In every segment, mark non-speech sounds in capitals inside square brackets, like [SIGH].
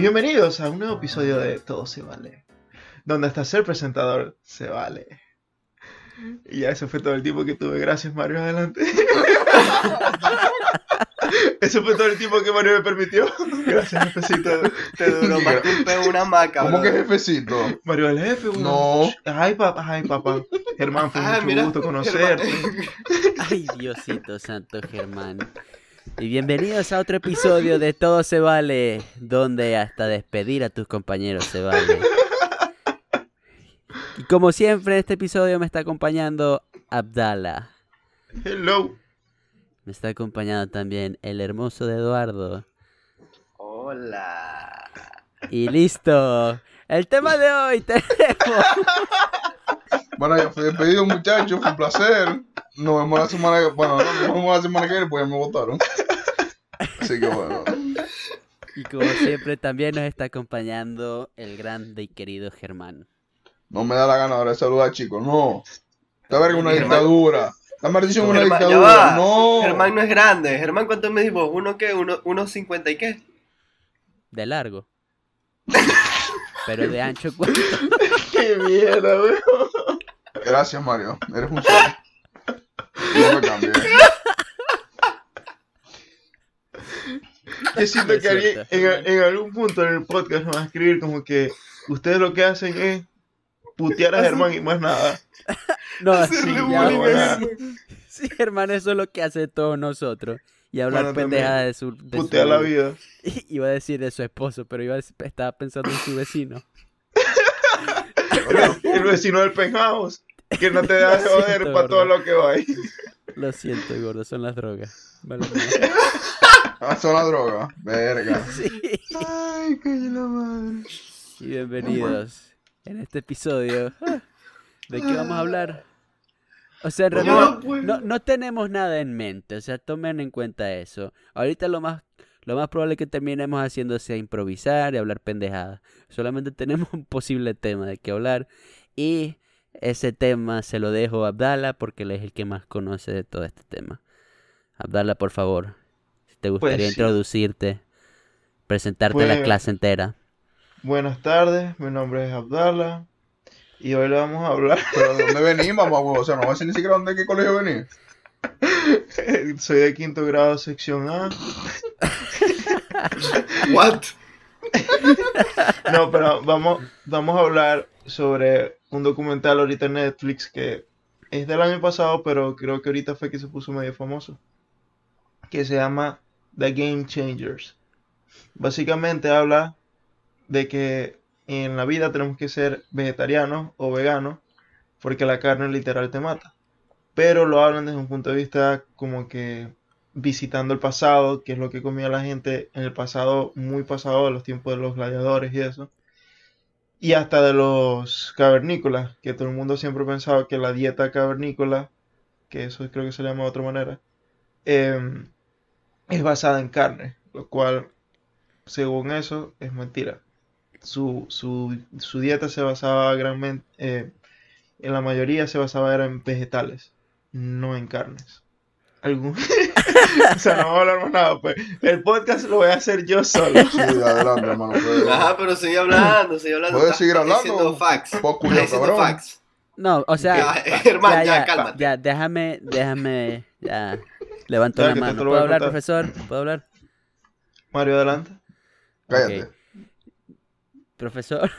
Y bienvenidos a un nuevo episodio de Todo se vale, donde hasta ser presentador se vale. Y ya ese fue todo el tiempo que tuve. Gracias, Mario. Adelante. [LAUGHS] Ese fue todo el tiempo que Mario me permitió. Gracias, jefecito. Te duró más que una maca, ¿Cómo que brother. jefecito? Mario el jefe. No. Ay, papá, ay, papá. Germán, fue Ah, mucho mira, gusto conocerte. Germán. Ay, Diosito Santo Germán. Y bienvenidos a otro episodio de Todo se vale, donde hasta despedir a tus compañeros se vale. Y como siempre, en este episodio me está acompañando Abdala. Hello. Me está acompañando también el hermoso de Eduardo. Hola. Y listo. El tema de hoy tenemos. Bueno, ya fui despedido, muchachos. Fue un placer. Nos vemos la semana que Bueno, no, nos vemos la semana que viene, pues ya me votaron. Así que bueno. Y como siempre, también nos está acompañando el grande y querido Germán. No me da la gana ahora de saludar, chicos. No. Esta verga una Germán. dictadura. La maldición es una Germán, ya dictadura. va. No. Germán no es grande. Germán, ¿cuánto me dijo? ¿Uno qué? ¿Uno, uno cincuenta y qué? De largo. Pero de ancho, ¿cuánto? [LAUGHS] Qué mierda, weón. Gracias, Mario. Eres un sol. No me cambies. Yo siento que alguien en, en algún punto en el podcast me va a escribir como que ustedes lo que hacen es putear a Germán y más nada. [LAUGHS] No, Hacerle sí, ya, sí, sí, hermano, eso es lo que hace todos nosotros. Y hablar Bueno, de su... De Putear su- la [LAUGHS] vida. Iba a decir de su esposo, pero iba a decir- estaba pensando en su vecino. [LAUGHS] El vecino del penthouse. Que no te [LAUGHS] da de Lo joder para todo lo que va ahí. Lo siento, gordo, son las drogas. Vale. [LAUGHS] Ah, son la droga. Verga. [LAUGHS] Sí. Ay, qué la madre. Y bienvenidos en este episodio. ah, ¿De qué vamos a hablar? O sea, en realidad no no, no tenemos nada en mente, o sea, tomen en cuenta eso. Ahorita lo más, lo más probable que terminemos haciendo sea improvisar y hablar pendejadas. Solamente tenemos un posible tema de qué hablar y ese tema se lo dejo a Abdala porque él es el que más conoce de todo este tema. Abdala, por favor, si te gustaría Pues sí. introducirte, presentarte a la Pues- clase entera. Buenas tardes, mi nombre es Abdala. Y hoy le vamos a hablar. [LAUGHS] Pero ¿de dónde venimos, mamá? O sea, no voy a decir ni siquiera dónde qué colegio venís. [LAUGHS] Soy de quinto grado, sección A. [LAUGHS] What? No, pero vamos, vamos a hablar sobre un documental ahorita en Netflix que es del año pasado, pero creo que ahorita fue que se puso medio famoso. Que se llama The Game Changers. Básicamente habla de que en la vida tenemos que ser vegetarianos o veganos porque la carne literal te mata. Pero lo hablan desde un punto de vista como que visitando el pasado, que es lo que comía la gente en el pasado, muy pasado, de los tiempos de los gladiadores y eso. Y hasta de los cavernícolas, que todo el mundo siempre pensaba que la dieta cavernícola, que eso creo que se llama de otra manera, em, es basada en carne, lo cual, según eso, es mentira. Su, su, su dieta se basaba granmente, eh, en la mayoría se basaba en vegetales, no en carnes. Algún... [LAUGHS] o sea, no vamos a hablar más nada, pues. El podcast lo voy a hacer yo solo. Sí, adelante, hermano. Ajá, pero sigue hablando, sigue hablando. ¿Puedes seguir hablando? facts. Poco diciendo cabrón. facts. No, o sea, Ya, Germán, ya, [LAUGHS] ya, ya, cálmate. ya, déjame, déjame, ya, levanto la mano. ¿Puedo hablar, profesor? ¿Puedo hablar? Mario, adelante. Cállate. Profesor.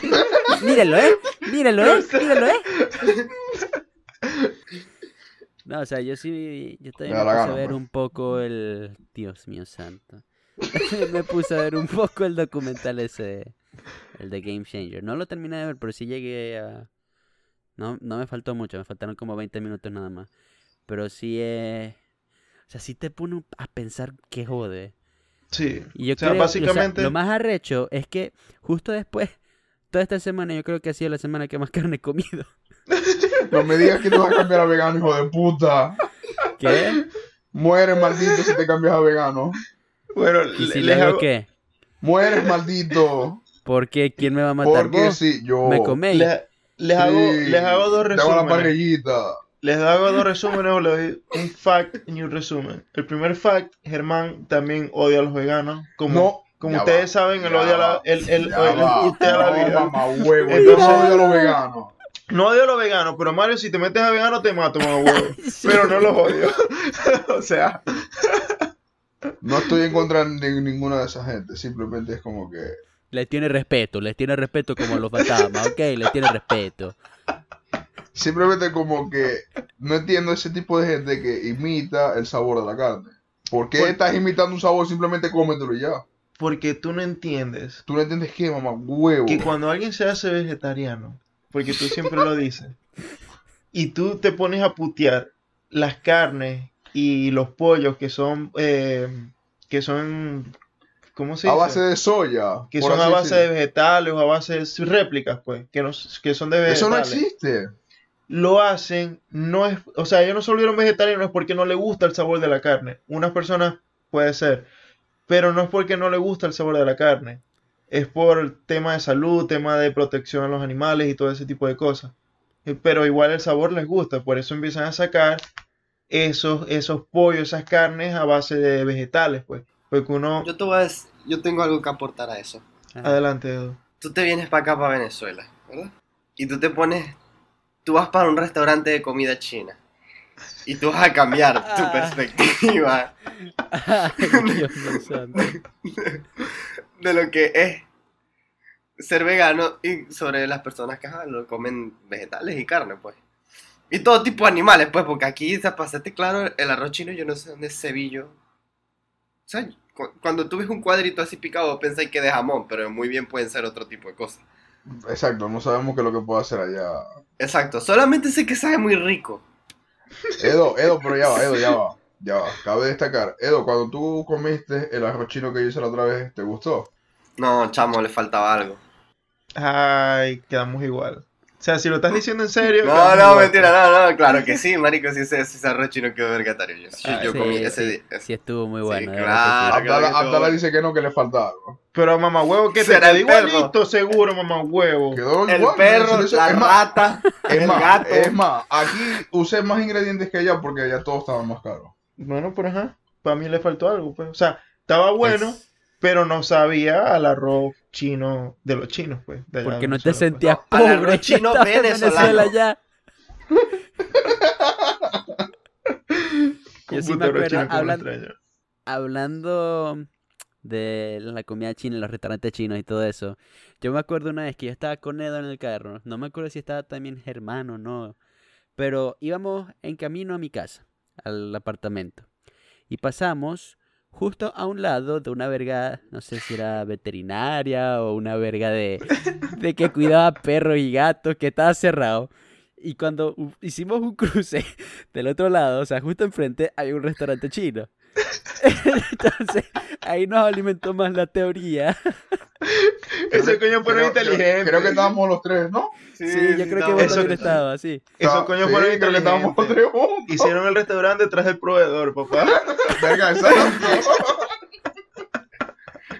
[LAUGHS] Mírenlo, ¿eh? Mírenlo, ¿eh? Mírenlo, ¿eh? No, o sea, yo sí, yo también Me me puse a ver pues. un poco el... Dios mío santo. [LAUGHS] me puse a ver un poco el documental ese, el de Game Changer. No lo terminé de ver, pero sí llegué a... No, no me faltó mucho, me faltaron como 20 minutos nada más. Pero sí, eh... O sea, sí te pone a pensar que jode. Sí. Y yo O sea, creo, o sea, básicamente- lo más arrecho es que justo después, toda esta semana, yo creo que ha sido la semana que más [LAUGHS] carne he comido. [LAUGHS] No me digas que te vas a cambiar a vegano, hijo de puta. ¿Qué? Mueres, maldito, si te cambias a vegano. Bueno, ¿Y si les le hago qué? Mueres, maldito. ¿Por qué? ¿Quién me va a matar? Porque ¿Vos? sí, yo. ¿Me coméis? les, les hago, Sí, les hago dos Te hago la resúmenes. parrillita. Les hago dos resúmenes o les doy un fact y un resumen. El primer fact, Germán también odia a los veganos, como, No. como Ya ustedes va, saben, él odia la, va, él, él- ya él va. putea la vida. mamá huevo, yo Entonces- no odio a los veganos. No odio a los veganos, pero Mario, si te metes a vegano te mato, mamá huevo. [LAUGHS] Pero no los odio. [LAUGHS] o sea, No estoy en contra de ninguna de esas gente, simplemente es como que Les tiene respeto, les tiene respeto como los fantasmas, ¿ok? Les tiene respeto. simplemente como que no entiendo ese tipo de gente que imita el sabor de la carne. ¿Por qué Por- estás imitando un sabor? Simplemente cómetelo y ya. porque tú no entiendes ¿Tú no entiendes qué, mamá? Huevo. que cuando alguien se hace vegetariano, porque tú siempre lo dices, y tú te pones a putear las carnes y los pollos que son, eh, que son, ¿cómo se A dice? base de soya. que son a base de vegetales o a base de réplicas, pues, que, no, que son de vegetales. Eso no existe. Lo hacen, no es, o sea, ellos no se volvieron vegetarianos es porque no les gusta el sabor de la carne. Unas personas puede ser, pero no es porque no les gusta el sabor de la carne. Es por tema de salud, tema de protección a los animales y todo ese tipo de cosas. Eh, Pero igual el sabor les gusta, por eso empiezan a sacar esos, esos pollos, esas carnes a base de vegetales, pues. Porque uno... Yo te voy a yo tengo algo que aportar a eso. Adelante, Edu. Tú te vienes para acá, para Venezuela, ¿verdad? Y tú te pones, tú vas para un restaurante de comida china. Y tú vas a cambiar tu Ah. perspectiva [LAUGHS] Ay, Dios mío santo. [LAUGHS] de lo que es ser vegano y sobre las personas que ajá, comen vegetales y carne, pues. Y todo tipo de animales, pues, porque aquí, hacerte claro, el arroz chino yo no sé dónde es cebillo. O sea, cu- cuando tú ves un cuadrito así picado, pensáis que de jamón, pero muy bien pueden ser otro tipo de cosas. Exacto, no sabemos qué es lo que puede hacer allá. Exacto, solamente sé que sabe muy rico. Edo, Edo, pero ya va, Edo, ya va. Ya va. Cabe destacar. Edo, cuando tú comiste el arroz chino que yo hice la otra vez, ¿te gustó? No, chamo, le faltaba algo. Ay, quedamos igual. O sea, si lo estás diciendo en serio. No, no, igual. mentira, no, no, claro que sí, marico, si ese, ese arroz chino quedó vergatario. Yo, yo, Ah, yo Sí, comí sí, ese día. sí estuvo muy bueno. claro. sí. que Abdala, Abdala dice que no, que le falta algo. Pero mamá huevo, que te Será quedó el perro. igualito, seguro, mamá huevo. Quedó El igual, perro, ¿no? La es más, rata, es el más, gato. es más, aquí usé más ingredientes que allá porque allá todo estaba más caro. Bueno, pero ajá, para mí le faltó algo, pues. O sea, estaba bueno, Es- pero no sabía al arroz chino de los chinos, pues. de Porque no te pues. sentías No, al pobre. arroz [LAUGHS] chino venezolano. Venezuela ya. Con Yo sí me puto arroz acuerdo, chino, como lo hablan- extraño. Hablando de la comida china, los restaurantes chinos y todo eso. Yo me acuerdo una vez que yo estaba con Edo en el carro. No me acuerdo si estaba también Germán o no. Pero íbamos en camino a mi casa, al apartamento. Y pasamos justo a un lado de una verga, no sé si era veterinaria o una verga de, de que cuidaba perros y gatos, que estaba cerrado. Y cuando hicimos un cruce del otro lado, o sea, justo enfrente, hay un restaurante chino. [LAUGHS] Entonces, ahí nos alimentó más la teoría. Ese coño fueron inteligentes. Creo que estábamos los tres, ¿no? Sí, yo creo que vos Eso- también estabas, sí. Esos coños sí, fueron que estábamos los inteligentes. tres juntos. Hicieron el restaurante detrás del proveedor, papá. [LAUGHS] Verga, exacto.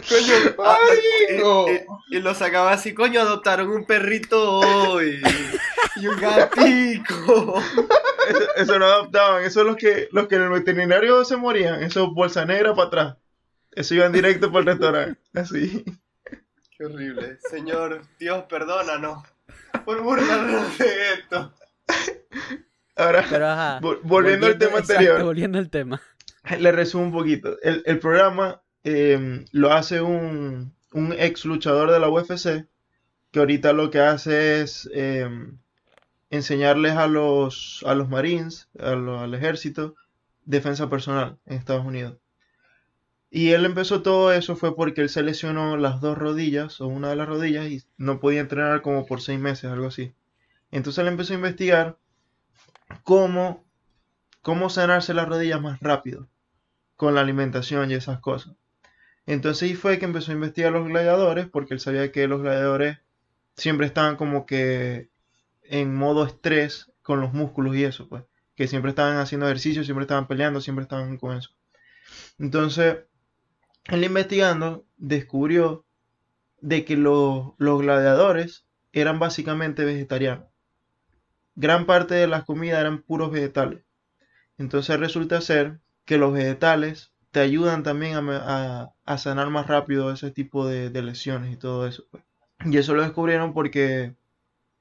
Coño, ah, y, Marico. y- y lo sacaba así, coño, adoptaron un perrito hoy. [LAUGHS] Y un gatico. Eso, eso no adoptaban, eso es los que, los que en el veterinario se morían, esos bolsa negra para atrás. Eso iban directo para el restaurante. Así. Qué horrible. Señor, Dios, perdónanos por burlarnos de esto. Ahora, Pero ajá. vol- volviendo al tema exacto, anterior. volviendo al tema. Le resumo un poquito. El, el programa eh, lo hace un, un ex luchador de la UFC que ahorita lo que hace es eh, enseñarles a los, a los Marines, a lo- al ejército, defensa personal en Estados Unidos. Y él empezó todo eso fue porque él se lesionó las dos rodillas o una de las rodillas y no podía entrenar como por seis meses, algo así. Entonces él empezó a investigar cómo, cómo sanarse las rodillas más rápido con la alimentación y esas cosas. Entonces ahí fue que empezó a investigar los gladiadores, porque él sabía que los gladiadores siempre estaban como que en modo estrés con los músculos y eso, pues. Que siempre estaban haciendo ejercicio, siempre estaban peleando, siempre estaban con eso. Entonces, él investigando descubrió de que los, los gladiadores eran básicamente vegetarianos. Gran parte de las comidas eran puros vegetales. Entonces resulta ser que los vegetales te ayudan también a, a sanar más rápido ese tipo de, de lesiones y todo eso. pues. Y eso lo descubrieron porque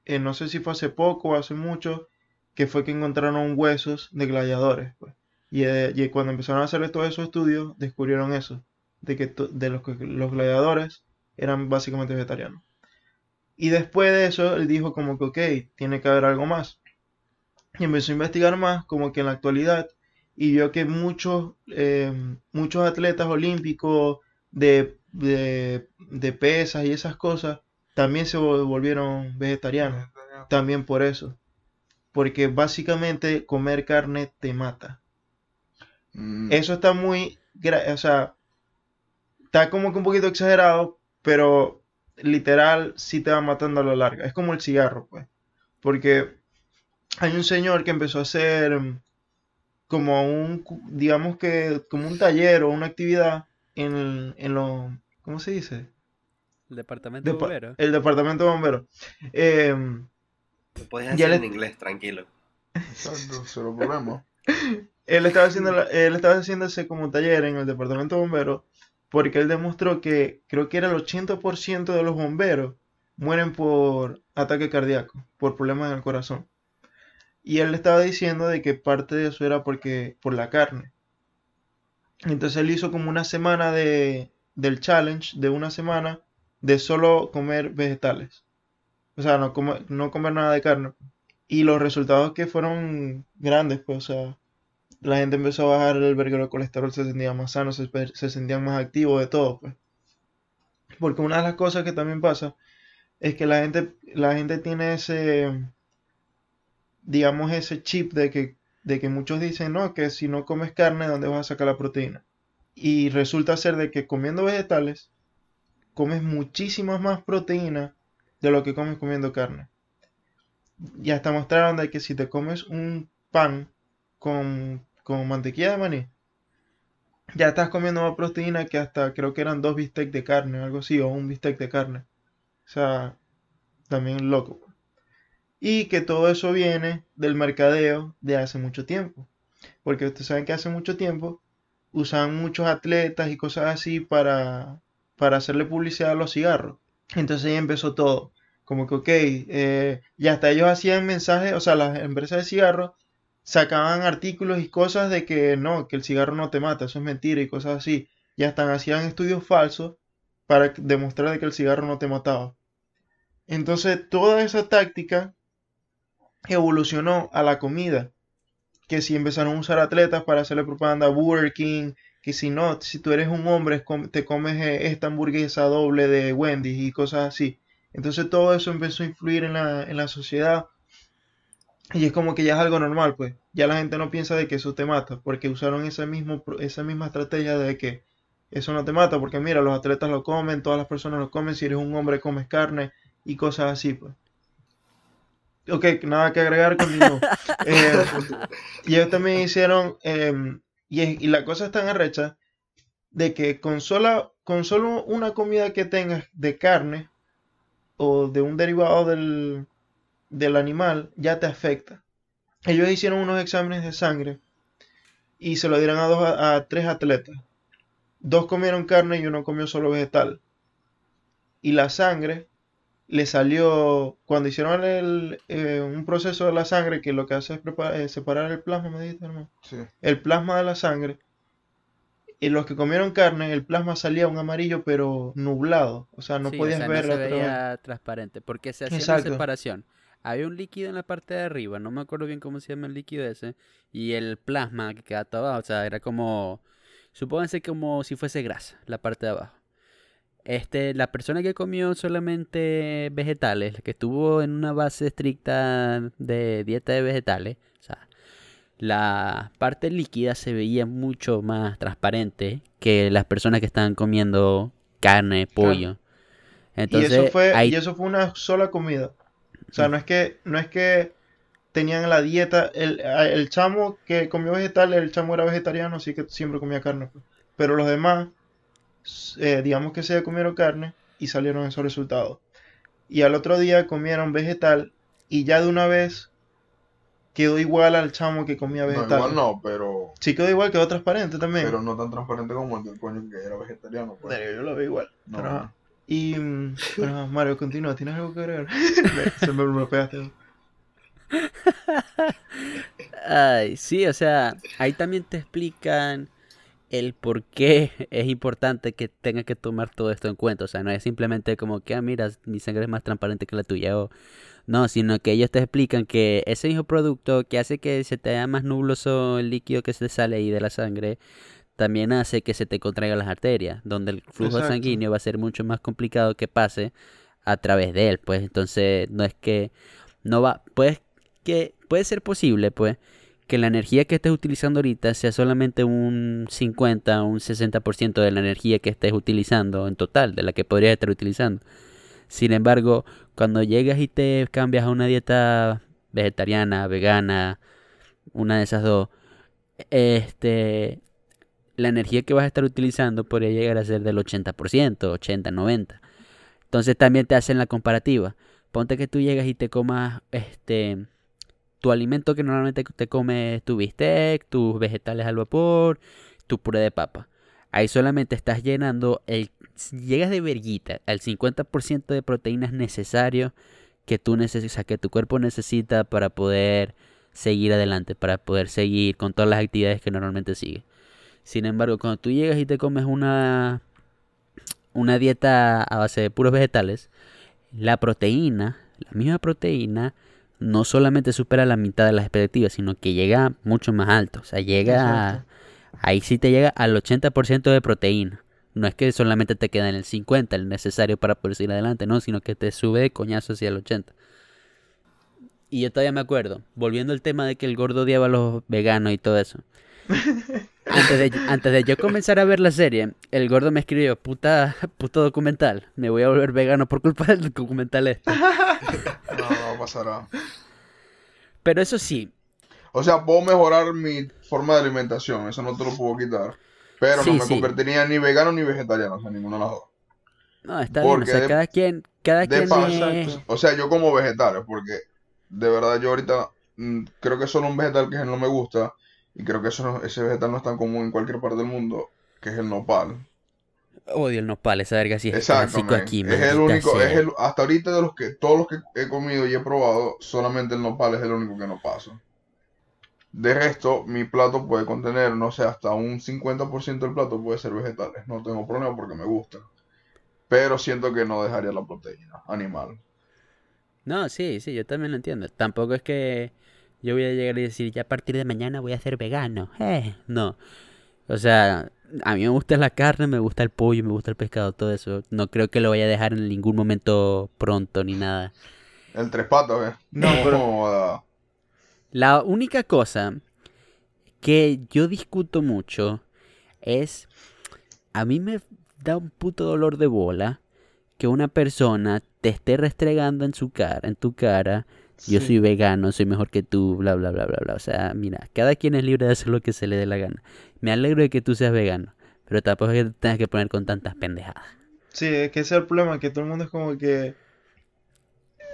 eh, no sé si fue hace poco o hace mucho, que fue que encontraron huesos de gladiadores. pues. Y, eh, y cuando empezaron a hacer todos esos estudios, descubrieron eso, de que de los, los gladiadores eran básicamente vegetarianos. Y después de eso, él dijo como que, ok, tiene que haber algo más. Y empezó a investigar más, como que en la actualidad, y vio que muchos, eh, muchos atletas olímpicos de, de, de pesas y esas cosas también se vol- volvieron vegetarianos. También por eso. Porque básicamente comer carne te mata. Mm, Eso está muy, o sea, está como que un poquito exagerado, pero literal sí te va matando a la larga. Es como el cigarro, pues. Porque hay un señor que empezó a hacer mm, como un, digamos que, como un taller o una actividad en, en lo, ¿cómo se dice? El departamento de Depa- bomberos. el departamento de bomberos. Em, Lo puedes Ya hacer le- en inglés, tranquilo. Exacto, se lo ponemos. Él estaba haciendo, la- él estaba haciendo ese como taller en el departamento de bomberos porque él demostró que creo que era el 80% de los bomberos mueren por ataque cardíaco, por problemas en el corazón. Y él estaba diciendo de que parte de eso era porque por la carne. Entonces él hizo como una semana de del challenge de una semana de solo comer vegetales. O sea, no comer, no comer nada de carne. Y los resultados que fueron grandes, pues, o sea, la gente empezó a bajar el verguero de colesterol, se sentía más sano, se, se sentían más activos de todo, pues. Porque una de las cosas que también pasa es que la gente, la gente tiene ese, digamos, ese chip de que, de que muchos dicen, no, que si no comes carne, ¿dónde vas a sacar la proteína? Y resulta ser de que comiendo vegetales, comes muchísimas más proteína de lo que comes comiendo carne. Y hasta mostraron de que si te comes un pan con, con mantequilla de maní, ya estás comiendo más proteína que hasta creo que eran dos bistecs de carne o algo así, o un bistec de carne. O sea, también loco. Y que todo eso viene del mercadeo de hace mucho tiempo. Porque ustedes saben que hace mucho tiempo usaban muchos atletas y cosas así para, para hacerle publicidad a los cigarros. Entonces ahí empezó todo. Como que, ok, eh, y hasta ellos hacían mensajes, o sea, las empresas de cigarros sacaban artículos y cosas de que no, que el cigarro no te mata, eso es mentira y cosas así. Y hasta hacían estudios falsos para demostrar de que el cigarro no te mataba. Entonces, toda esa táctica evolucionó a la comida. Que si empezaron a usar atletas para hacerle propaganda a Burger King, que si no, si tú eres un hombre, te comes eh, esta hamburguesa doble de Wendy's y cosas así. Entonces todo eso empezó a influir en la, en la sociedad y es como que ya es algo normal, pues. Ya la gente no piensa de que eso te mata, porque usaron ese mismo, esa misma estrategia de que eso no te mata, porque mira, los atletas lo comen, todas las personas lo comen, si eres un hombre comes carne y cosas así, pues. Ok, nada que agregar, continúo. [LAUGHS] Eh, y ellos también hicieron, em, y, es- y la cosa es tan arrecha de que con, sola, con solo una comida que tengas de carne o de un derivado del, del animal ya te afecta. Ellos hicieron unos exámenes de sangre y se lo dieron a, dos, a, a tres atletas. Dos comieron carne y uno comió solo vegetal. Y la sangre le salió, cuando hicieron el, eh, un proceso de la sangre que lo que hace es preparar- eh, separar el plasma, me dijiste, hermano Sí. el plasma de la sangre, y los que comieron carne, el plasma salía un amarillo pero nublado, o sea, no Sí, o podías sea, ver no se veía transparente, porque se hacía una Exacto. separación. Había un líquido en la parte de arriba, no me acuerdo bien cómo se llama el líquido ese, y el plasma que quedaba todo abajo, o sea, era como, supónganse como si fuese grasa, la parte de abajo. Este, la persona que comió solamente vegetales, que estuvo en una base estricta de dieta de vegetales, o sea, la parte líquida se veía mucho más transparente que las personas que estaban comiendo carne, pollo. Y Entonces, eso fue, y eso fue una sola comida. O sea, no es que, no es que tenían la dieta, el, el chamo que comió vegetales, el chamo era vegetariano, así que siempre comía carne. pues. Pero los demás, eh, digamos que se comieron carne y salieron esos resultados. Y al otro día comieron vegetal y ya de una vez quedó igual al chamo que comía No, vegetales. igual no, pero, Sí quedó igual, quedó transparente también. pero no tan transparente como el del coño que era vegetariano. Pues. Yo lo veo igual. No, Pero. Y, mm, ajá, [LAUGHS] Mario, continúa, ¿tienes algo que agregar? [LAUGHS] Se me, me pegaste. Ay, sí, o sea, ahí también te explican el por qué es importante que tengas que tomar todo esto en cuenta. O sea, no es simplemente como que, ah, mira, mi sangre es más transparente que la tuya. O... No, sino que ellos te explican que ese mismo producto que hace que se te haga más nubloso el líquido que se sale ahí de la sangre, también hace que se te contraigan las arterias, donde el flujo Exacto. sanguíneo va a ser mucho más complicado que pase a través de él. Pues entonces, no es que no va, pues que puede ser posible, pues, que la energía que estés utilizando ahorita sea solamente un 50 o un 60% de la energía que estés utilizando en total, de la que podrías estar utilizando. Sin embargo, cuando llegas y te cambias a una dieta vegetariana, vegana, una de esas dos, este, la energía que vas a estar utilizando podría llegar a ser del 80%, 80, 90. Entonces también te hacen la comparativa. Ponte que tú llegas y te comas este tu alimento que normalmente te comes tu bistec, tus vegetales al vapor, tu puré de papa. Ahí solamente estás llenando el llegas de verguita al 50% de proteínas necesarios que tú necesitas, que tu cuerpo necesita para poder seguir adelante, para poder seguir con todas las actividades que normalmente sigue. Sin embargo, cuando tú llegas y te comes una una dieta a base de puros vegetales, la proteína, la misma proteína, no solamente supera la mitad de las expectativas, sino que llega mucho más alto. O sea, llega a- ahí sí te llega al 80% de proteína. No es que solamente te queda en el 50, el necesario para poder seguir adelante, no, sino que te sube de coñazo hacia el 80. Y yo todavía me acuerdo, volviendo al tema de que el gordo odiaba a los veganos y todo eso. Antes de, antes de yo comenzar a ver la serie, el gordo me escribió, puta, puto documental, me voy a volver vegano por culpa del documental este. No, no pasará. Pero eso sí, O sea, puedo mejorar mi forma de alimentación, eso no te lo puedo quitar. Pero Sí, no me sí. convertiría ni vegano ni vegetariano, o sea, ninguna de las dos. no, está bien, o Porque sea, de- cada quien, cada quien paso, es- o sea, yo como vegetales, porque de verdad yo ahorita mm, creo que solo un vegetal que no me gusta, y creo que eso no- ese vegetal no es tan común en cualquier parte del mundo, que es el nopal. Odio el nopal, esa verga sí es Exacto, aquí, es el único, sea. es el, hasta ahorita de los que, todos los que he comido y he probado, solamente el nopal es el único que no paso. De resto, mi plato puede contener, no sé, hasta un 50% del plato puede ser vegetales. No tengo problema porque me gusta. Pero siento que no dejaría la proteína animal. No, sí, sí, yo también lo entiendo. Tampoco es que yo voy a llegar y decir, ya a partir de mañana voy a ser vegano. Eh, no. O sea, a mí me gusta la carne, me gusta el pollo, me gusta el pescado, todo eso. No creo que lo vaya a dejar en ningún momento pronto ni nada. El tres patas, ¿eh? No, pero- joda. La única cosa que yo discuto mucho es, a mí me da un puto dolor de bola que una persona te esté restregando en su cara, en tu cara, yo Sí. soy vegano, soy mejor que tú, bla, bla, bla, bla, bla. O sea, mira, cada quien es libre de hacer lo que se le dé la gana. Me alegro de que tú seas vegano, pero tampoco es que te tengas que poner con tantas pendejadas. Sí, es que ese es el problema, que todo el mundo es como que...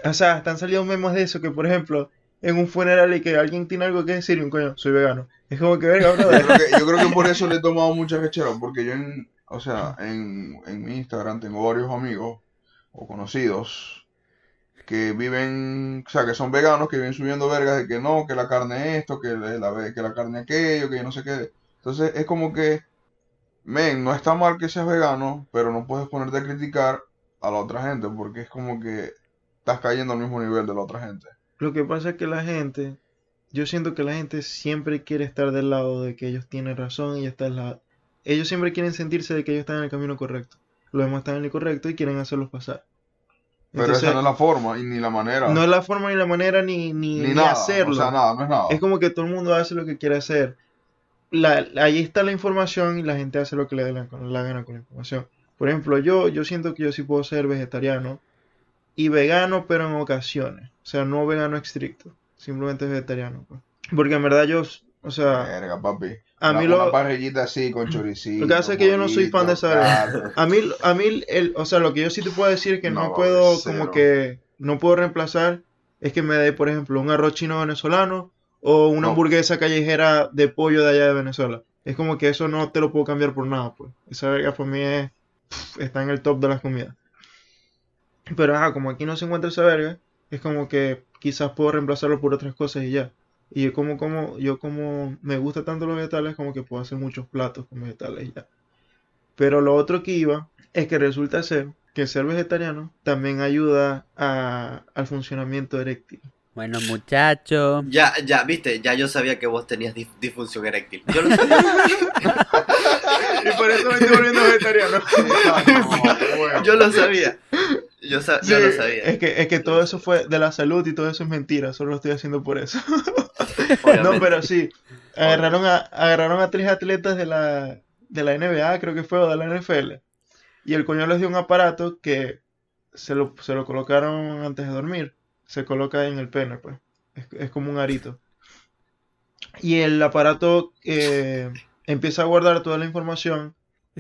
O sea, están saliendo memes de eso, que por ejemplo, en un funeral y que alguien tiene algo que decir y un coño, soy vegano. Es como que, verga, Yo brother. creo que, yo creo que por eso le he tomado mucha rechera, porque yo en, o sea, en, en mi Instagram tengo varios amigos o conocidos que viven, o sea, que son veganos, que viven subiendo vergas de que no, que la carne esto, que la, que la carne aquello, que no sé qué. Entonces es como que, men, no está mal que seas vegano, pero no puedes ponerte a criticar a la otra gente, porque es como que estás cayendo al mismo nivel de la otra gente. Lo que pasa es que la gente, yo siento que la gente siempre quiere estar del lado de que ellos tienen razón y está lado. Ellos siempre quieren sentirse de que ellos están en el camino correcto. Los demás están en el incorrecto y quieren hacerlos pasar. Pero Entonces, esa no es la forma y ni la manera, no es la forma ni la manera ni, ni, ni ni nada, hacerlo. o sea, nada, no es nada. Es como que todo el mundo hace lo que quiere hacer. La, ahí está la información y la gente hace lo que le dé la, la gana con la información. Por ejemplo, yo, yo siento que yo sí puedo ser vegetariano y vegano, pero en ocasiones. O sea, no vegano estricto. Simplemente vegetariano. pues. Porque en verdad yo, o sea, Verga, papi. a Una- mí una lo, parrillita así con choricito. Lo que pasa es que yo no soy fan de esa carne. a mí, a mí el, o sea, lo que yo sí te puedo decir que no, No, puedo, cero. como que, no puedo reemplazar, es que me dé, por ejemplo, un arroz chino venezolano o una No. hamburguesa callejera de pollo de allá de Venezuela. Es como que eso no te lo puedo cambiar por nada, pues. Esa verga para mí es, está en el top de las comidas. Pero ajá, como aquí no se encuentra esa verga, es como que quizás puedo reemplazarlo por otras cosas y ya. Y yo como, como, yo como me gusta tanto los vegetales, como que puedo hacer muchos platos con vegetales ya. Pero lo otro que iba es que resulta ser que ser vegetariano también ayuda a- al funcionamiento eréctil. Bueno, muchachos. Ya, ya, viste, ya yo sabía que vos tenías dif- disfunción eréctil. Yo lo [LAUGHS] sabía. Y por eso me estoy volviendo vegetariano. [LAUGHS] yo lo sabía. Yo, Sí, lo sabía. Es que, es que todo eso fue de la salud y todo eso es mentira, solo lo estoy haciendo por eso. [LAUGHS] obviamente. No, pero sí, agarraron a, agarraron a tres atletas de la, de la NBA, creo que fue, o de la NFL, y el coño les dio un aparato que se lo, se lo colocaron antes de dormir, se coloca en el pene, pues, es, es como un arito. Y el aparato eh, empieza a guardar toda la información.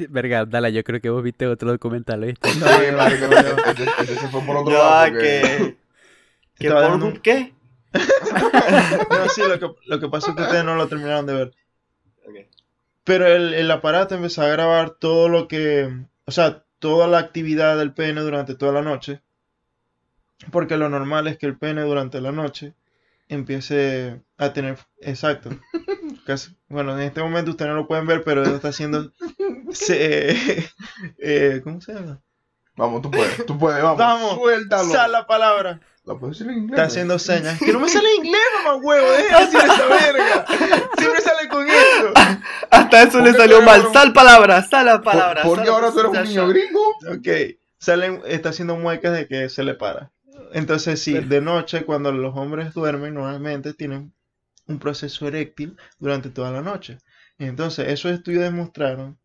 Verga, Dala, yo creo que vos viste otro documental, ¿viste? Sí, [LAUGHS] marico, ese- ese se fue por otro No, lado. porque- que. ¿Que Estaba por un qué? [LAUGHS] No, sí, lo que, lo que pasa es que ustedes no lo terminaron de ver. Ok. Pero el, el aparato empezó a grabar todo lo que, o sea, toda la actividad del pene durante toda la noche. Porque lo normal es que el pene durante la noche empiece a tener, exacto. [LAUGHS] Casi- bueno, en este momento ustedes no lo pueden ver, pero eso está haciendo, [LAUGHS] se- [LAUGHS] eh, ¿cómo se llama? Vamos, tú puedes, tú puedes, vamos. Vamos, suéltalo. Sal la palabra. La puedes decir en inglés. Está haciendo señas. Que no me sale en inglés, mamá huevo. Deja de decir esa verga. Siempre sale con esto. Hasta eso ¿Por le salió mal. un- Sal palabra, sal la ¿Por, palabra. por qué ahora tú eres un niño gringo? Ok, salen, está haciendo muecas de que se le para. Entonces, sí, de noche, cuando los hombres duermen, normalmente tienen un proceso eréctil durante toda la noche. Entonces, esos estudios demostraron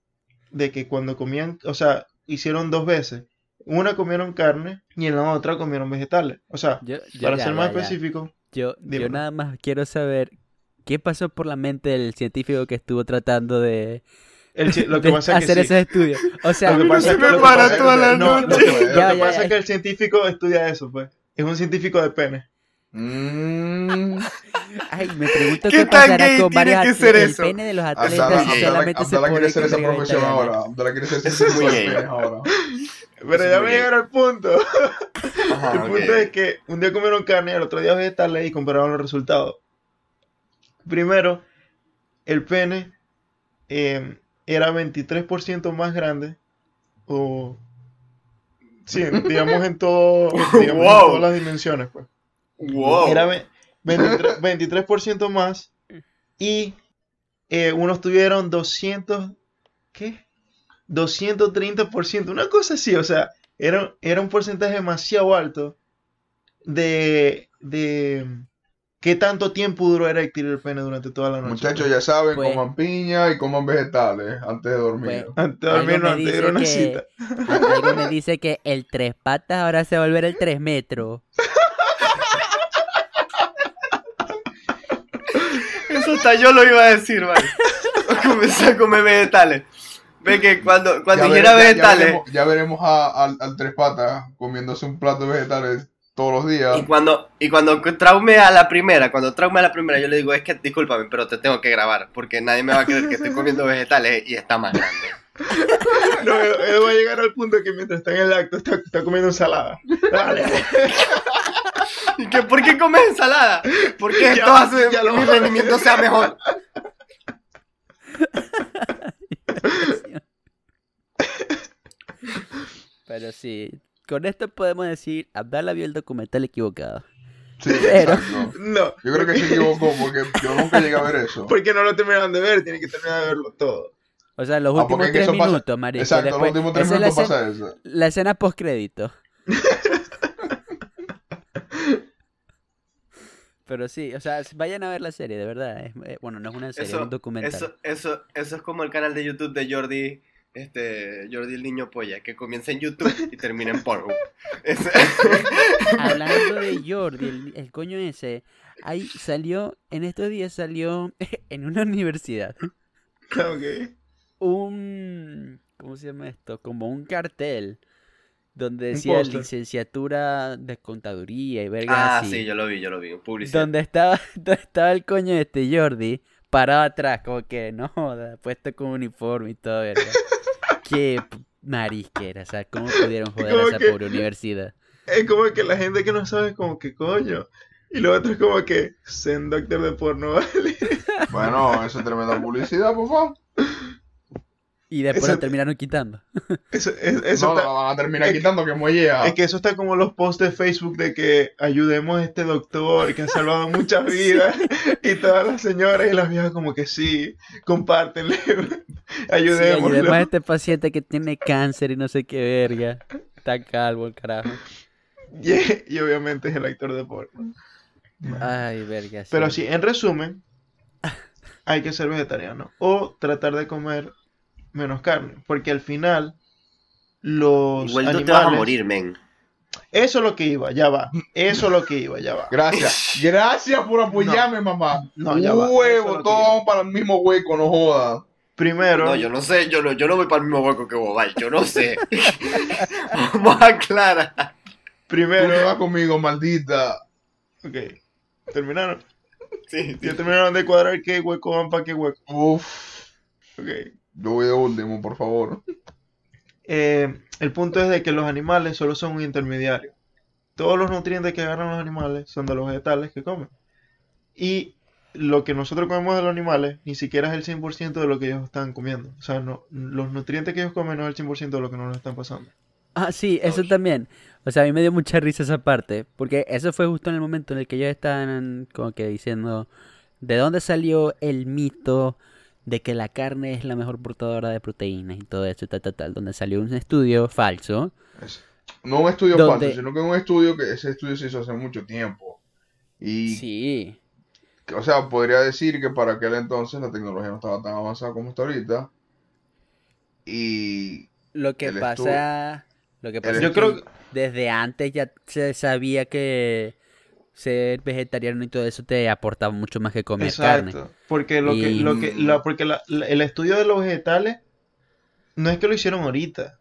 de que cuando comían, o sea, hicieron dos veces. Una comieron carne y en la otra comieron vegetales. O sea, Yo, yo- para ya, ser más ya. específico, Yo, yo nada más quiero saber qué pasó por la mente del científico que estuvo tratando de, el lo que pasa es que hacer sí. O sea, Lo que pasa es que me lo que para pasa es toda que- la no, lo noche. que- lo que Ya, ya, pasa ya. es que el científico estudia eso, pues. Es un científico de pene. Mm, ay, me pregunto ¿Qué qué tan pasará gay con tiene varios atletas. ser El eso? pene de los atletas Abdala- solamente se Abdala pone quiere ser con esa verga profesión vegetariana. ahora. Abdala quiere ser Eso es científico muy de gay. penes ahora. [LAUGHS] Pero ya es voy muy a llegar al punto. Ajá, El punto es que un día comieron carne y al otro día vegetales y compararon los resultados. Primero, el pene eh, era 23% más grande. O. Sí, digamos en todo. [LAUGHS] Digamos en Wow. todas las dimensiones, pues. Wow. Era ve- 23%, 23% más. Y eh, unos tuvieron 200. ¿Qué? 230%. Una cosa así, o sea, era, era un porcentaje demasiado alto de. de ¿Qué tanto tiempo duró eréctil el pene durante toda la noche? Muchachos, ya saben, Pues- coman piña y coman vegetales antes de dormir. Pues- Antes de dormir, no, antes de ir a una que- cita. Algo me dice que el tres patas ahora se va a volver el tres metros. Eso hasta yo lo iba a decir, vale. Comencé a comer vegetales. Ve que cuando, cuando Ya dijera vere- ya- ya vegetales veremos, ya veremos a- al tres patas comiéndose un plato de vegetales todos los días. y cuando, y cuando traume a la primera, cuando traume a la primera, yo le digo, es que discúlpame, pero te tengo que grabar, porque nadie me va a creer que estoy comiendo vegetales y está más grande. [LAUGHS] No, él, él va a llegar al punto que mientras está en el acto está, está comiendo ensalada. Dale. [LAUGHS] ¿Y que, por qué comes ensalada? Porque esto hace ya que lo mi rendimiento sea mejor. [LAUGHS] Pero sí, con esto podemos decir, Abdala vio el documental equivocado. Sí, Pero- exacto. No, Yo creo que se equivocó porque yo nunca llegué a ver eso. [LAUGHS] porque no lo terminaron de ver, tienen que terminar de verlo todo. O sea, los Ah, últimos tres pasa- minutos, marico. Exacto, después- los últimos tres minutos escena- pasa eso. La escena post crédito. [LAUGHS] Pero sí, o sea, vayan a ver la serie, de verdad. es- eh, bueno, no es una serie, es un documental. eso, eso, eso es como el canal de YouTube de Jordi, este, Jordi el niño polla, que comienza en YouTube y termina en Pornhub. [LAUGHS] Es- Hablando de Jordi, el, el coño ese, ahí salió, en estos días salió [LAUGHS] en una universidad Ok. un, ¿cómo se llama esto? Como un cartel donde decía licenciatura de contaduría y vergas Ah, así. sí, yo lo vi, yo lo vi. Publicidad. donde estaba, [LAUGHS] donde estaba el coño este Jordi parado atrás, como que no joda, puesto con uniforme y todo, verga. Qué marisquera, o sea, ¿cómo pudieron [LAUGHS] joder a esa que- pobre universidad? Es como que la gente que no sabe es como que coño. Y lo otro es como que sen doctor de porno, [LAUGHS] ¿vale? Bueno, eso es tremenda publicidad, papá. Y después Eso- lo terminaron quitando. [LAUGHS] Eso, es- eso no, está- la van a terminar es- quitando que muelle Es que eso está como los posts de Facebook de que ayudemos a este doctor que ha salvado muchas [LAUGHS] vidas. Y todas las señoras y las viejas como que sí, compártenle, [LAUGHS] Sí, ayudémoslo. ayudemos a este paciente que tiene cáncer y no sé qué verga. Está calvo el carajo. y, y obviamente es el actor de porno. Ay, verga. Pero sí, en resumen, hay que ser vegetariano o tratar de comer menos carne, porque al final los Igual tú animales... te vas a morir, men. Eso es lo que iba, ya va. Eso es lo que iba, ya va. Gracias. [LAUGHS] Gracias por apoyarme, mamá. No, ya va. Es Huevo, todos vamos para el mismo hueco, no joda. Primero, No, yo no sé, yo no, yo no voy para el mismo hueco que vos, yo no sé. [LAUGHS] Vamos a aclarar. Primero, vas conmigo, maldita. ok, terminaron. Sí, sí. Ya terminaron de cuadrar qué hueco van para qué hueco. Uf. Ok. Yo voy de último, por favor. Eh, el punto es de que los animales solo son un intermediario. Todos los nutrientes que agarran los animales son de los vegetales que comen. Y lo que nosotros comemos de los animales ni siquiera es el 100% de lo que ellos están comiendo. O sea, no, los nutrientes que ellos comen no es el 100% de lo que nos están pasando. Ah, sí, eso Ouch. también. O sea, a mí me dio mucha risa esa parte, porque eso fue justo en el momento en el que ellos estaban como que diciendo de dónde salió el mito de que la carne es la mejor portadora de proteínas y todo eso, tal, tal, tal, donde salió un estudio falso. Es- no un estudio falso, sino que un estudio que ese estudio se hizo hace mucho tiempo. Y, Sí, o sea, podría decir que para aquel entonces la tecnología no estaba tan avanzada como está ahorita. Y lo que pasa, lo que pasa Yo creo que- desde antes ya se sabía que ser vegetariano y todo eso te aportaba mucho más que comer carne. Exacto. Porque lo que, lo que, la- porque la- la- el estudio de los vegetales no es que lo hicieron ahorita.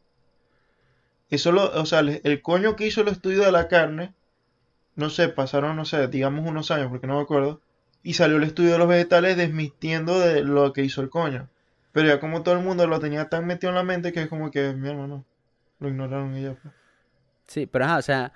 Eso lo, o sea, el, el coño que hizo el estudio de la carne, no sé, pasaron, no sé, digamos unos años, porque no me acuerdo, y salió el estudio de los vegetales desmintiendo de lo que hizo el coño. Pero ya como todo el mundo lo tenía tan metido en la mente que es como que, mi hermano, lo ignoraron y ya. pues. Sí, pero ajá, o sea,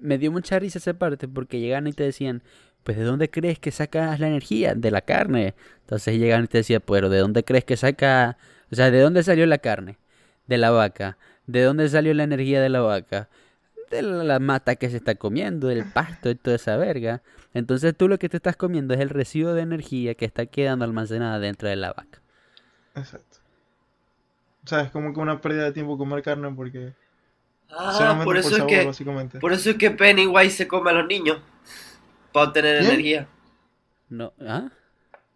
me dio mucha risa esa parte porque llegan y te decían, pues ¿de dónde crees que sacas la energía? De la carne. Entonces llegan y te decían, pero ¿de dónde crees que saca? O sea, ¿de dónde salió la carne? De la vaca. ¿De dónde salió la energía de la vaca? De la mata que se está comiendo, del pasto y toda esa verga. Entonces tú lo que te estás comiendo es el residuo de energía que está quedando almacenada dentro de la vaca. Exacto. O sea, es como que una pérdida de tiempo comer carne porque Ah, solamente por eso es sabor, que, básicamente. por eso es que Pennywise se come a los niños. Para obtener ¿Quién? energía. No, ¿ah?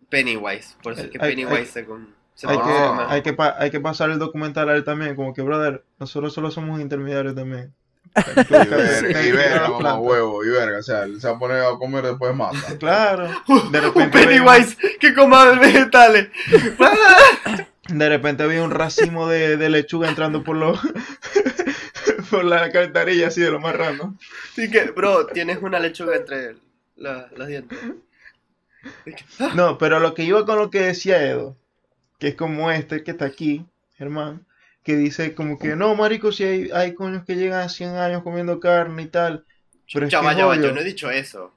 Pennywise, por eso es que Hay- hay- Pennywise se come. Se Hay que, hay, que pa- hay que pasar el documental a él también, como que, brother, nosotros solo somos intermediarios también. [LAUGHS] Y verga, y verga, huevo, y verga. O sea, él se va a poner a comer después mata. [LAUGHS] Claro, [LAUGHS] de Un repente, Pennywise que coma vegetales. de repente había un racimo de, de lechuga entrando por los [LAUGHS] por la alcantarilla así de lo más random. Así que, bro, tienes una lechuga entre la- los dientes. No, pero lo que iba con lo que decía Edo, que es como este que está aquí, Germán, que dice como que no, marico, si hay, hay coños que llegan a 100 años comiendo carne y tal. Pero es Ya que va, es ya va, obvio. yo no he dicho eso.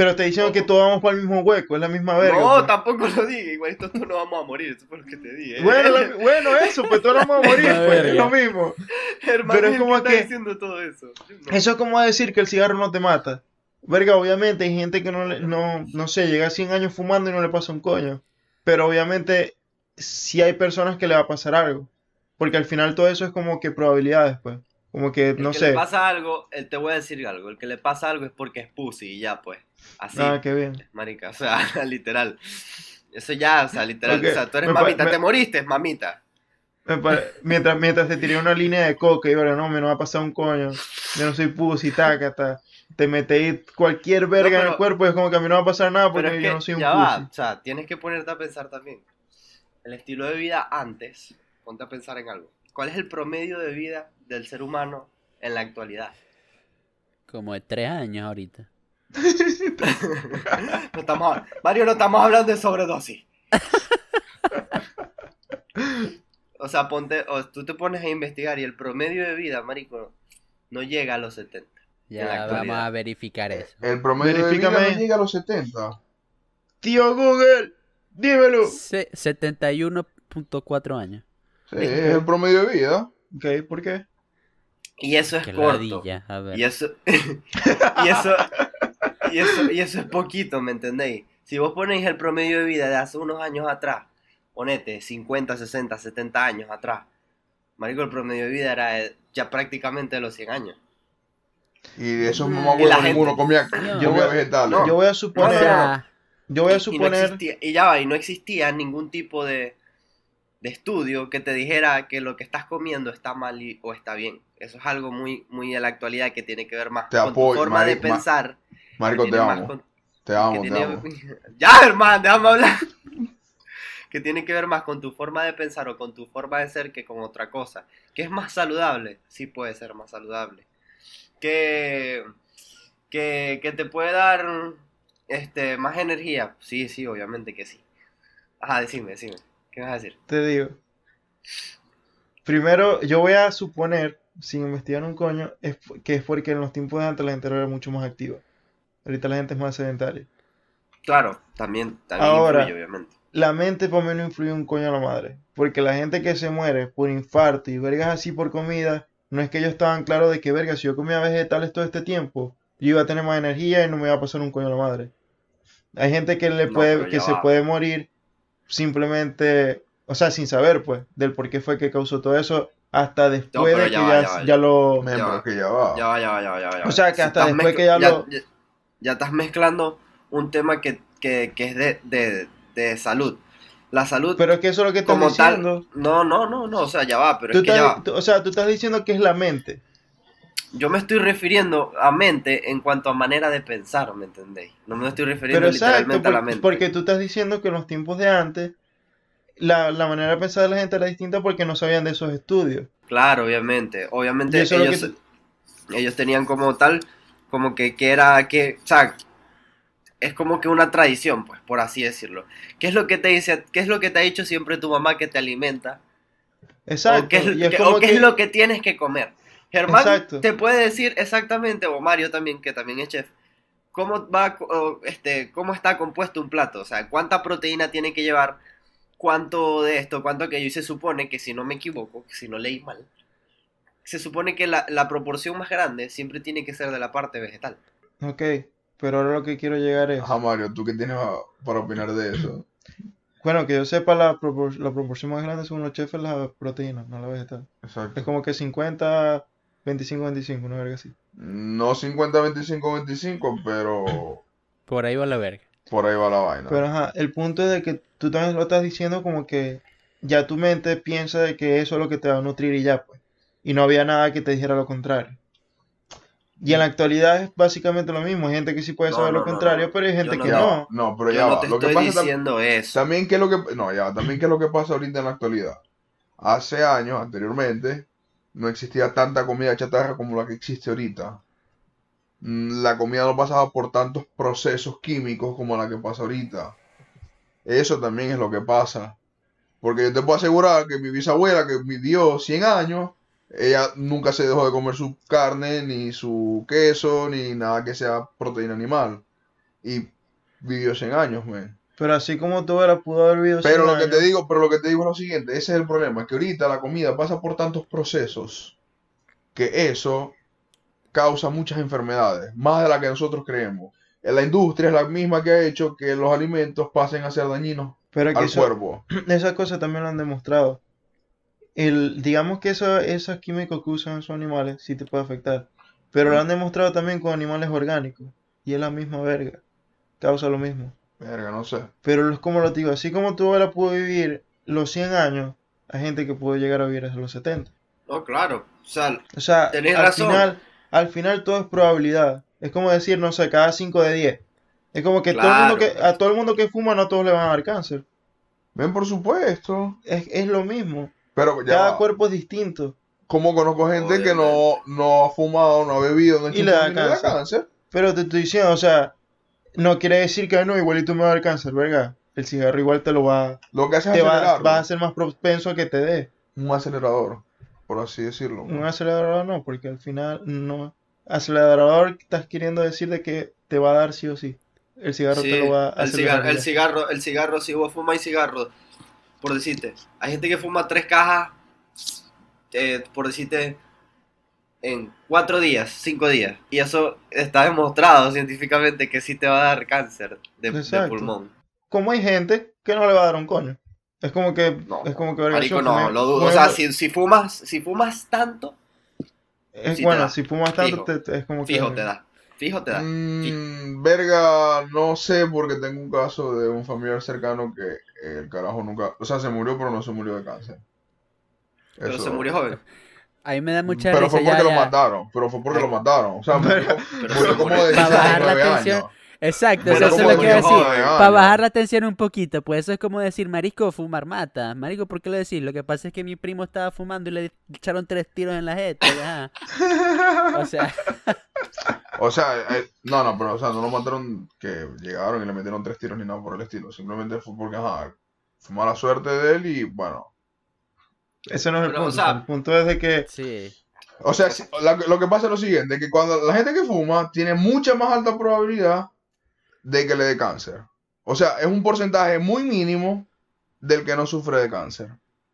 Pero te diciendo que todos vamos para el mismo hueco, es la misma verga. no, pues. tampoco lo dije. Igualito todos no vamos a morir. Eso fue lo que te dije. Bueno, la- bueno, [LAUGHS] eso, pues todos vamos a morir, pues, es lo mismo. Hermano, pero es como está que- diciendo todo eso. No. Eso es como decir que el cigarro no te mata. Verga, obviamente hay gente que no, le- no, no sé, llega a 100 años fumando y no le pasa un coño. Pero obviamente sí hay personas que le va a pasar algo. Porque al final todo eso es como que probabilidades, pues. Como que, El no que sé. le pasa algo, él te voy a decir algo. El que le pasa algo es porque es pussy y ya, pues. Así, Ah, qué bien. marica. O sea, [LAUGHS] literal. Eso ya, o sea, literal. O sea, tú eres me mamita, me- te moriste, mamita. Pare- [LAUGHS] Mientras, mientras te tiré una línea de coca y ahora no, me no va a pasar un coño. Yo no soy pussy, taca, Te metéis cualquier verga en pero- el cuerpo y es como que a mí no va a pasar nada Pero porque es yo que no soy un ya pussy. va, o sea, tienes que ponerte a pensar también. El estilo de vida antes, ponte a pensar en algo. ¿Cuál es el promedio de vida del ser humano en la actualidad? Como de tres años ahorita. No estamos, Mario, no estamos hablando de sobredosis. O sea, ponte, o tú te pones a investigar y el promedio de vida, marico, no llega a los 70. En la Ya vamos a verificar eso. El promedio de vida Verifícame. no llega a los 70. Tío Google, dímelo. Se- 71.4 años. Sí, es el promedio de vida. Ok, ¿por qué? Y eso es Qué corto. ladilla, a ver. Y eso, [LAUGHS] y eso, y eso, y eso es poquito, ¿me entendéis? Si vos ponéis el promedio de vida de hace unos años atrás, ponete 50, 60, 70 años atrás, marico, el promedio de vida era ya prácticamente de los 100 años. Y de esos mamá Y la huevos ninguno comía, No. comía vegetales. No. Yo voy a O suponer, sea, yo voy a Y no suponer, existía, y ya va, y no existía ningún tipo de, de estudio que te dijera que lo que estás comiendo está mal y- o está bien. Eso es algo muy, muy de la actualidad que tiene que ver más Te con tu forma de Mari- pensar. Marico, que te amo. con- Te amo, te tiene- amo. [LAUGHS] Ya, hermano, déjame hablar. [LAUGHS] que tiene que ver más con tu forma de pensar o con tu forma de ser que con otra cosa. Que es más saludable, sí puede ser más saludable. Que, que, que te puede dar este, más energía, sí, sí, obviamente que sí. Ajá, decime, decime. ¿Qué vas a decir? te digo. Primero, yo voy a suponer, sin investigar un coño, es que es porque en los tiempos de antes la gente era mucho más activa. Ahorita la gente es más sedentaria. Claro, también, también Ahora. influye, obviamente. La mente para mí no influye un coño a la madre. Porque la gente que se muere por infarto y vergas así por comida, no es que ellos estaban claros de que, verga, si yo comía vegetales todo este tiempo, yo iba a tener más energía y no me iba a pasar un coño a la madre. Hay gente que le No, puede, que se va. puede morir simplemente, o sea, sin saber, pues, del por qué fue que causó todo eso, hasta después pero de que ya va, ya, ya va, ya ya. lo... Ya va. que ya va. Ya va, ya va, ya va, ya va, ya va. O sea, que hasta después que ya lo- ya, estás mezclando un tema que, que, que es de, de, de salud. La salud Pero es que eso es lo que estás como diciendo. tal. No, no, no, no, o sea, ya va, pero Tú es que ya va. tú- o sea, tú estás diciendo que es la mente. Yo me estoy refiriendo a mente en cuanto a manera de pensar, ¿me entendéis? No me estoy refiriendo Pero exacto, literalmente a la mente. porque tú estás diciendo que en los tiempos de antes la, la manera de pensar de la gente era distinta porque no sabían de esos estudios. Claro, obviamente. Obviamente ellos, ellos tenían como tal, como que, que era que, o sea, es como que una tradición, pues, por así decirlo. ¿Qué es lo que te dice, qué es lo que te ha dicho siempre tu mamá que te alimenta? Exacto. o qué, es, y es qué- como o qué que- es lo que tienes que comer. Germán Exacto. te puede decir exactamente, o Mario también, que también es chef, cómo va, o, este, cómo está compuesto un plato, o sea, cuánta proteína tiene que llevar, cuánto de esto, cuánto aquello, y se supone que si no me equivoco, que si no leí mal, se supone que la, la proporción más grande siempre tiene que ser de la parte vegetal. Ok, pero ahora lo que quiero llegar es... Ajá, Mario, ¿tú qué tienes para opinar de eso? Bueno, que yo sepa, la, propor- la proporción más grande según los chefs es la proteína, no la vegetal. Exacto. Es como que 50, 25, 25, una verga así. No 50-25-25, pero por ahí va la verga. por ahí va la vaina. Pero ajá, el punto es de que tú también lo estás diciendo como que ya tu mente piensa de que eso es lo que te va a nutrir y ya, pues. Y no había nada que te dijera lo contrario. Y en la actualidad es básicamente lo mismo. Hay gente que sí puede No, saber no, lo no, contrario, no. pero hay gente que no. no, pero ya Yo no va. te Lo que estoy pasa tam- diciendo eso. también que es lo que no, ya va, también que es lo que pasa ahorita en la actualidad. Hace años anteriormente no existía tanta comida chatarra como la que existe ahorita. Mm, La comida no pasaba por tantos procesos químicos como la que pasa ahorita. Eso también es lo que pasa. Porque yo te puedo asegurar que mi bisabuela, que vivió 100 años, ella nunca se dejó de comer su carne, ni su queso, ni nada que sea proteína animal. Y vivió 100 años, man. Pero así como tú era, pudo haber vivido Pero 100 lo que te años. digo, pero lo que te digo es lo siguiente, ese es el problema, que ahorita la comida pasa por tantos procesos que eso causa muchas enfermedades, más de las que nosotros creemos. En la industria es la misma que ha hecho que los alimentos pasen a ser dañinos Pero al eso- cuerpo. [CLEARS THROAT] esas cosas también lo han demostrado. El, digamos que eso, esos químicos que usan esos animales sí te puede afectar. Pero lo han demostrado también con animales orgánicos. Y es la misma verga. Causa lo mismo. Verga, no sé. Pero es como lo digo, así como tu abuela pudo vivir los 100 años, hay gente que puede llegar a vivir hasta los 70. No, claro. O sea, O sea, Tenés al razón. final, al final todo es probabilidad. Es como decir, no sé, cada 5 de 10. Es como que, todo el mundo que a todo el mundo que fuma no a todos le van a dar cáncer. Ven, por supuesto. Es, es lo mismo. Pero ya Cada va. cuerpo es distinto. como conozco gente que no, no ha fumado, no ha bebido, no ha Y le da chupado, le da cáncer. cáncer. Pero te estoy diciendo, o sea, no quiere decir que no, igualito me va a dar cáncer, verga. El cigarro igual te lo va, Lo que hace es te va, acelerarlo. vas a ser más propenso a que te dé. Un acelerador, por así decirlo. Un acelerador no, porque al final no. Acelerador estás queriendo decir de que te va a dar sí o sí. El cigarro Sí, te lo va a el acelerar cigarro, el cigarro, el cigarro, si vos fumáis cigarro, por decirte, hay gente que fuma tres cajas, eh, por decirte, en cuatro días, cinco días, y eso está demostrado científicamente que sí te va a dar cáncer de, pulmón. Como hay gente que no le va a dar un coño. Es como que, No, es como que Marico, no, fumé- lo dudo. O sea, si, si fumas, si fumas tanto, es, bueno, si fumas tanto, Fijo. te- es como que. fijo te da. Fijo te da. Mm, verga, no sé, porque tengo un caso de un familiar cercano que el carajo nunca. O sea, se murió, pero no se murió de cáncer. Pero Eso- se murió joven. A mí me da mucha Pero risa fue ya, porque lo ya. mataron. Pero fue porque lo mataron. O sea, [LAUGHS] murió, Pero murió como de Para bajar la 19 tensión. años. Exacto, eso es lo que iba a decir. Para bajar la tensión un poquito, pues eso es como decir, marico, fumar mata. Marico, ¿por qué lo decís? Lo que pasa es que mi primo estaba fumando y le echaron tres tiros en la jeta. O sea, [LAUGHS] O sea, eh, no, no, pero o sea, no lo mataron que llegaron y le metieron tres tiros ni nada por el estilo. Simplemente fue porque, ajá, fue mala suerte de él y bueno. Ese no es el Pero, o punto. sea- el punto es de que. sí. O sea, lo que pasa es lo siguiente, que cuando la gente que fuma tiene mucha más alta probabilidad de que le dé cáncer. O sea, es un porcentaje muy mínimo del que no sufre de cáncer.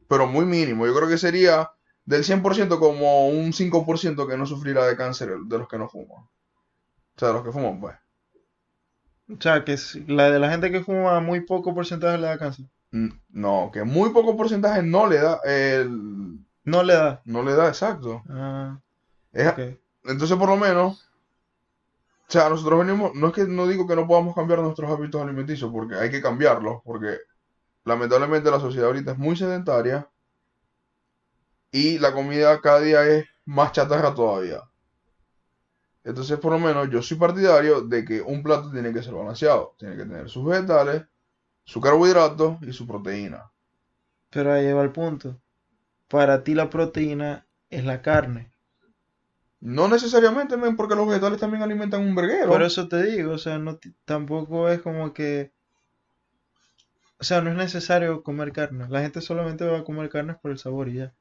Pero muy mínimo. Yo creo que sería del 100% como un 5% que no sufrirá de cáncer de los que no fuman. O sea, de los que fuman, pues. O sea, que la de la gente que fuma muy poco porcentaje le da cáncer. Mm, No, que muy poco porcentaje no le da el... No le da. No le da exacto. Ah, Es-. Entonces, por lo menos, o sea, nosotros venimos, no es que no digo que no podamos cambiar nuestros hábitos alimenticios, porque hay que cambiarlos, porque lamentablemente la sociedad ahorita es muy sedentaria y la comida cada día es más chatarra todavía. Entonces, por lo menos, yo soy partidario de que un plato tiene que ser balanceado. Tiene que tener sus vegetales, su carbohidrato y su proteína. Pero ahí va el punto. Para ti la proteína es la carne. No necesariamente, men, porque los vegetales también alimentan un verguero. Por eso te digo, o sea, no tampoco es como que... O sea, no es necesario comer carne. La gente solamente va a comer carne por el sabor y ya.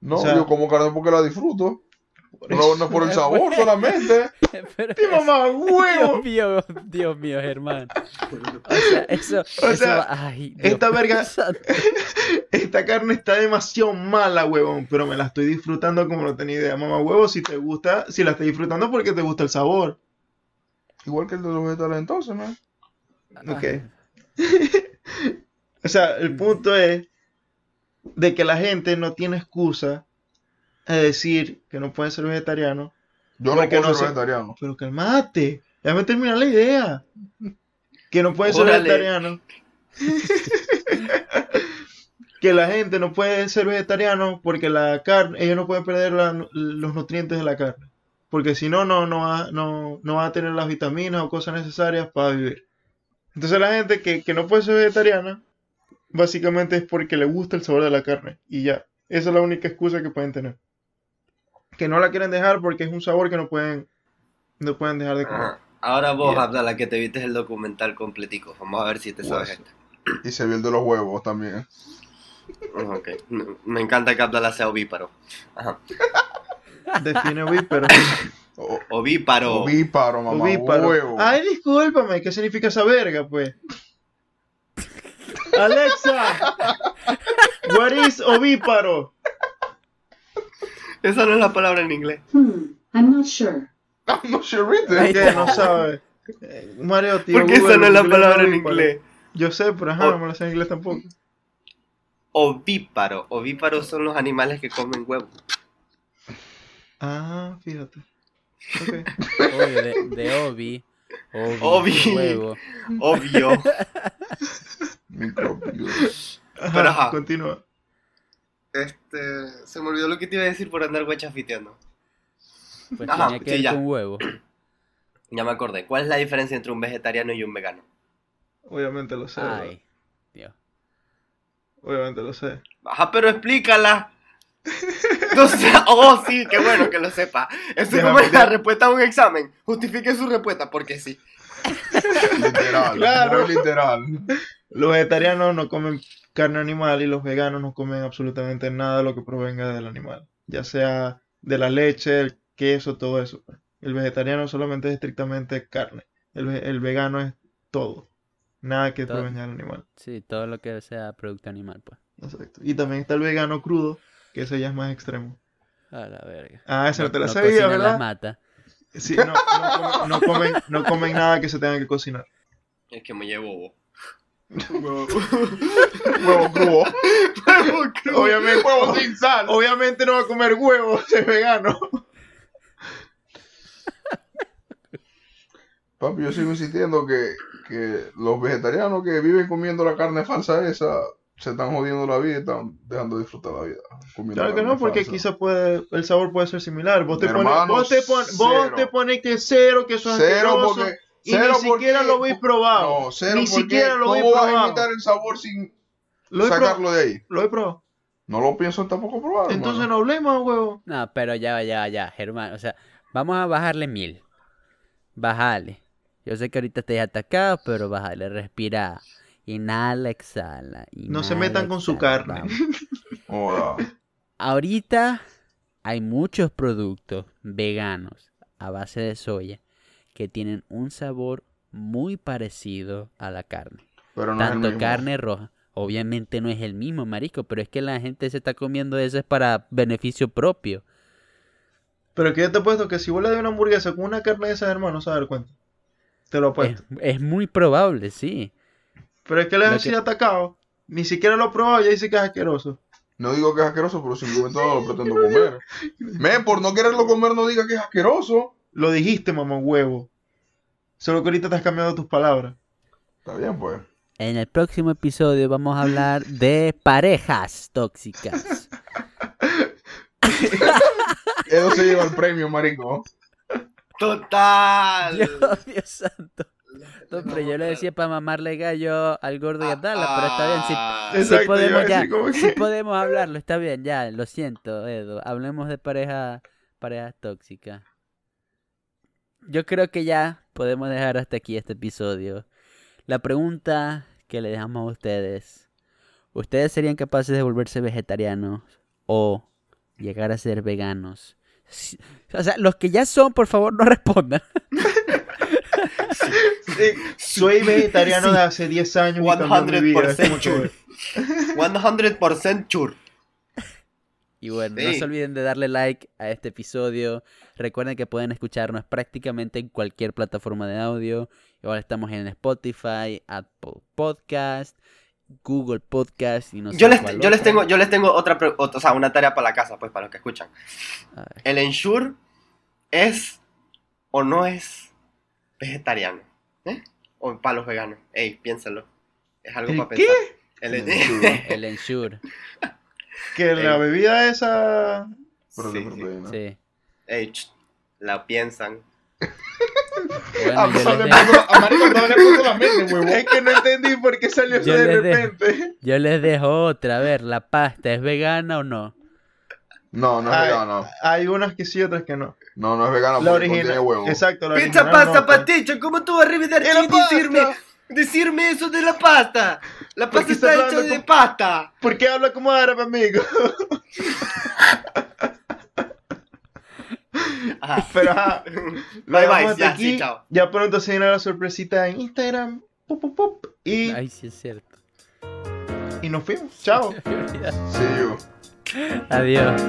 No, o sea- yo como carne porque la disfruto. Por No, eso- no por el [LAUGHS] sabor solamente. ¡Qué mamá huevo! Dios mío, Dios mío, Germán. O sea, eso, [LAUGHS] O eso sea, ay, Dios esta verga-. [LAUGHS] Esta carne está demasiado mala, huevón, pero me la estoy disfrutando como no tenía idea. Mamá huevo, si te gusta, si la estás disfrutando porque te gusta el sabor. Igual que el de los vegetales entonces, ¿no? Ok. O sea, el punto es de que la gente no tiene excusa a decir que no puede ser vegetariano, Yo no puedo no ser vegetariano. pero calmate, déjame terminar la idea. Que no puede ser Órale. vegetariano. [LAUGHS] que la gente no puede ser vegetariano porque la carne, ellos no pueden perder la- los nutrientes de la carne. Porque si no, no, no va, no, no va a tener las vitaminas o cosas necesarias para vivir. Entonces la gente que, que no puede ser vegetariana, básicamente es porque le gusta el sabor de la carne. Y ya, esa es la única excusa que pueden tener. Que no la quieren dejar porque es un sabor que no pueden, no pueden dejar de comer. Ajá. Ahora vos, Bien. Abdala, que te viste el documental completico. Vamos a ver si te sabes Pues. este. Y se vio el de los huevos también. Ok. Me encanta que Abdala sea ovíparo. Ajá. [LAUGHS] Define ovíparo. O- Ovíparo. Ovíparo, mamá. Ovíparo. Huevo. Ay, discúlpame, ¿qué significa esa verga, pues? [LAUGHS] Alexa, what is ovíparo? Esa no es la palabra en inglés. Hmm, I'm not sure. I'm not sure, ¿Qué? No sabe. Eh, Mario, tío. Porque esa Google, no es la palabra en inglés. Yo sé, pero ajá, O- no me lo sé en inglés tampoco. Ovíparo. Ovíparos son los animales que comen huevos. Ah, fíjate. Ok. [LAUGHS] Oye, de, de Obi. Obi. Huevo. Obvio. [LAUGHS] Microbios. Ajá, Pero ajá. continúa. Este. Se me olvidó lo que te iba a decir por andar guachafiteando. Pues Ajá, tenía que sí, ver ya. con huevo. Ya me acordé. ¿Cuál es la diferencia entre un vegetariano y un vegano? Obviamente lo sé. Ay, Dios. Obviamente lo sé. Ajá, pero explícala. [LAUGHS] Entonces, oh sí, qué bueno que lo sepa. Eso es como la respuesta a un examen. Justifique su respuesta porque sí. Literal, [LAUGHS] Claro. literal. Los vegetarianos no comen carne animal y los veganos no comen absolutamente nada de lo que provenga del animal, ya sea de la leche, el queso, todo eso. El vegetariano solamente es estrictamente carne, el, el vegano es todo, nada que Todo. provenga del animal. Sí, todo lo que sea producto animal, pues. Exacto. Y también está el vegano crudo, que ese ya es más extremo. A la verga. Ah, esa no, te la no sabía, las ¿verdad? mata. Sí, no, no comen, no comen, no comen nada que se tenga que cocinar. Es que me llevo. Huevo crudo. Obviamente, Huevo sin sal. obviamente no va a comer huevos, [LAUGHS] es vegano. Papi, yo sigo insistiendo que, que los vegetarianos que viven comiendo la carne falsa esa se están jodiendo la vida y están dejando de disfrutar la vida. Claro que no, porque falsa. quizá puede, el sabor puede ser similar. Vos te pones, vos te pon- vos cero. te pones que cero, que eso es Cero asqueroso, porque. Y cero ni siquiera lo habéis probado. No, cero ni siquiera lo habéis ¿Cómo vas a probado. imitar el sabor sin Lo probado. sacarlo de ahí? lo he probado. No lo pienso tampoco probar. Entonces hermano. no hablemos, huevo. No, pero ya, ya, ya, Germán. O sea, vamos a bajarle mil. Bájale. Yo sé que ahorita estáis atacados, pero bájale, respira. Inhala, exhala. No se metan con su carne. [LAUGHS] Joda. Ahorita hay muchos productos veganos a base de soya que tienen un sabor muy parecido a la carne. Pero no es el Tanto carne roja. Obviamente no es el mismo, marico, pero es que la gente se está comiendo eso es para beneficio propio. Pero que yo te he puesto que si vos le das una hamburguesa con una carne de esas, hermano, no se va a dar cuenta. Te lo Es, apuesto. es muy probable, sí. Pero es que le has que- sido atacado. Ni siquiera lo he probado y ya dice que es asqueroso. No digo que es asqueroso, pero simplemente no lo pretendo comer. Men, por no quererlo comer, no diga que es asqueroso. Lo dijiste, mamá huevo. Solo que ahorita te has cambiado tus palabras. Está bien, pues. En el próximo episodio vamos a hablar de parejas tóxicas. [LAUGHS] Eso se lleva el premio, marico. Total. Dios, Dios santo. No, pero yo le decía para mamarle gallo al gordo y a Dala, pero está bien. Si, Ah, si podemos ya, si que- podemos hablarlo, está bien, ya, lo siento, Edo. Hablemos de pareja, parejas tóxicas. Yo creo que ya podemos dejar hasta aquí este episodio. La pregunta que le dejamos a ustedes. ¿Ustedes serían capaces de volverse vegetarianos o llegar a ser veganos? Si- O sea, los que ya son, por favor, no [LAUGHS] respondan. Sí, soy vegetariano Sí. de hace 10 años y cambió mi vida. Es 100% como que- sure. 100% sure. Y bueno, no se olviden de darle like a este episodio. Recuerden que pueden escucharnos prácticamente en cualquier plataforma de audio. Igual estamos en Spotify, Apple Podcast, Google Podcast y no sé Yo les, cuál yo les tengo, yo les tengo otra, o sea, una tarea para la casa, pues, para los que escuchan. ¿El Ensure es o no es vegetariano? ¿Eh? O para los veganos. Ey, piénsalo. Es algo ¿El para qué? pensar. El, El Ensure. [LAUGHS] Que [LAUGHS] la Ey. bebida esa. Pero Sí. Ey, ch, la piensan. [LAUGHS] Ah, Bueno, yo no les, le de- puso- a Marico no le puso la mente, [LAUGHS] huevo. Es que no entendí por qué salió eso Yo de repente. yo les dejo otra. A ver, ¿la pasta es vegana o no? No, no es Ay, vegano. Hay unas que sí, otras que no. No, no es vegano La porque contiene original. huevo. Exacto, la Pizza, original pasta, no, pues. paticho. ¿Cómo tú vas a arrivederci ¡Es la y decirme, pasta! decirme eso de la pasta? La ¿Por pasta está está hecha de pasta. ¿Por qué habla como árabe, amigo? Ajá. Pero ajá. Bye, bye, ya, aquí. sí, chao. Ya pronto se viene la sorpresita en Instagram. Pup, pup, pup, y, Ay, sí es cierto. y nos fuimos. Chao. Sí, [LAUGHS] yo. Adiós.